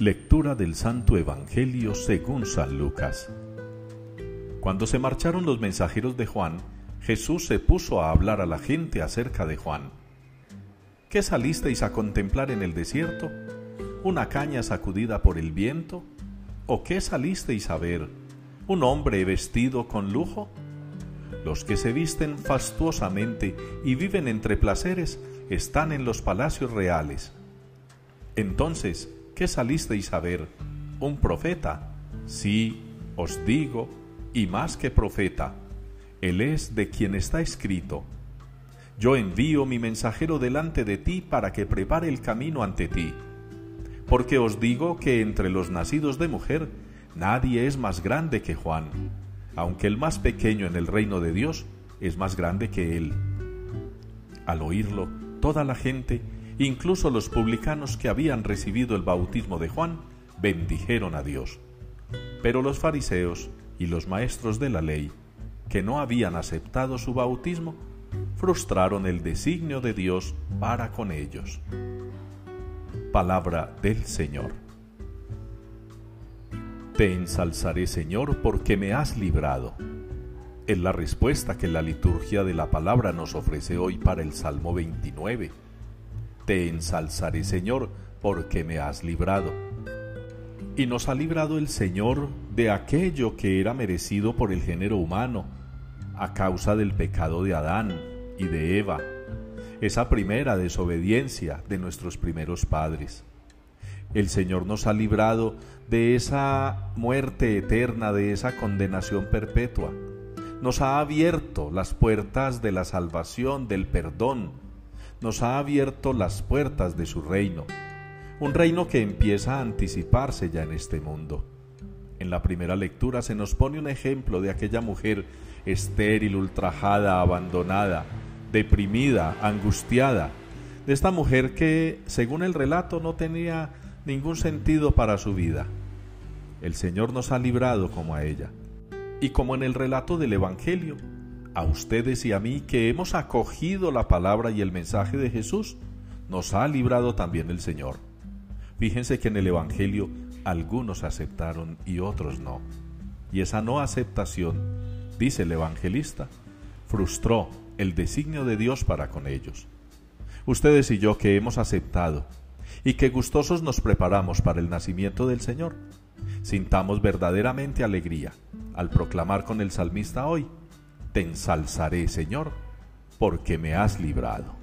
Lectura del Santo Evangelio según San Lucas. Cuando se marcharon los mensajeros de Juan, Jesús se puso a hablar a la gente acerca de Juan. ¿Qué salisteis a contemplar en el desierto? ¿Una caña sacudida por el viento? ¿O qué salisteis a ver? ¿Un hombre vestido con lujo? Los que se visten fastuosamente y viven entre placeres están en los palacios reales. Entonces, ¿qué salisteis a ver? ¿Un profeta? Sí, os digo, y más que profeta. Él es de quien está escrito. Yo envío mi mensajero delante de ti para que prepare el camino ante ti. Porque os digo que entre los nacidos de mujer nadie es más grande que Juan, aunque el más pequeño en el reino de Dios es más grande que él. Al oírlo, toda la gente Incluso los publicanos que habían recibido el bautismo de Juan bendijeron a Dios. Pero los fariseos y los maestros de la ley, que no habían aceptado su bautismo, frustraron el designio de Dios para con ellos. Palabra del Señor. Te ensalzaré, Señor, porque me has librado. Es la respuesta que la liturgia de la palabra nos ofrece hoy para el Salmo 29 te ensalzaré, Señor, porque me has librado. Y nos ha librado el Señor de aquello que era merecido por el género humano, a causa del pecado de Adán y de Eva, esa primera desobediencia de nuestros primeros padres. El Señor nos ha librado de esa muerte eterna, de esa condenación perpetua. Nos ha abierto las puertas de la salvación, del perdón, nos ha abierto las puertas de su reino, un reino que empieza a anticiparse ya en este mundo. En la primera lectura se nos pone un ejemplo de aquella mujer estéril, ultrajada, abandonada, deprimida, angustiada, de esta mujer que, según el relato, no tenía ningún sentido para su vida. El Señor nos ha librado como a ella. Y como en el relato del Evangelio, a ustedes y a mí que hemos acogido la palabra y el mensaje de Jesús, nos ha librado también el Señor. Fíjense que en el Evangelio algunos aceptaron y otros no. Y esa no aceptación, dice el evangelista, frustró el designio de Dios para con ellos. Ustedes y yo que hemos aceptado y que gustosos nos preparamos para el nacimiento del Señor, sintamos verdaderamente alegría al proclamar con el salmista hoy, te ensalzaré, Señor, porque me has librado.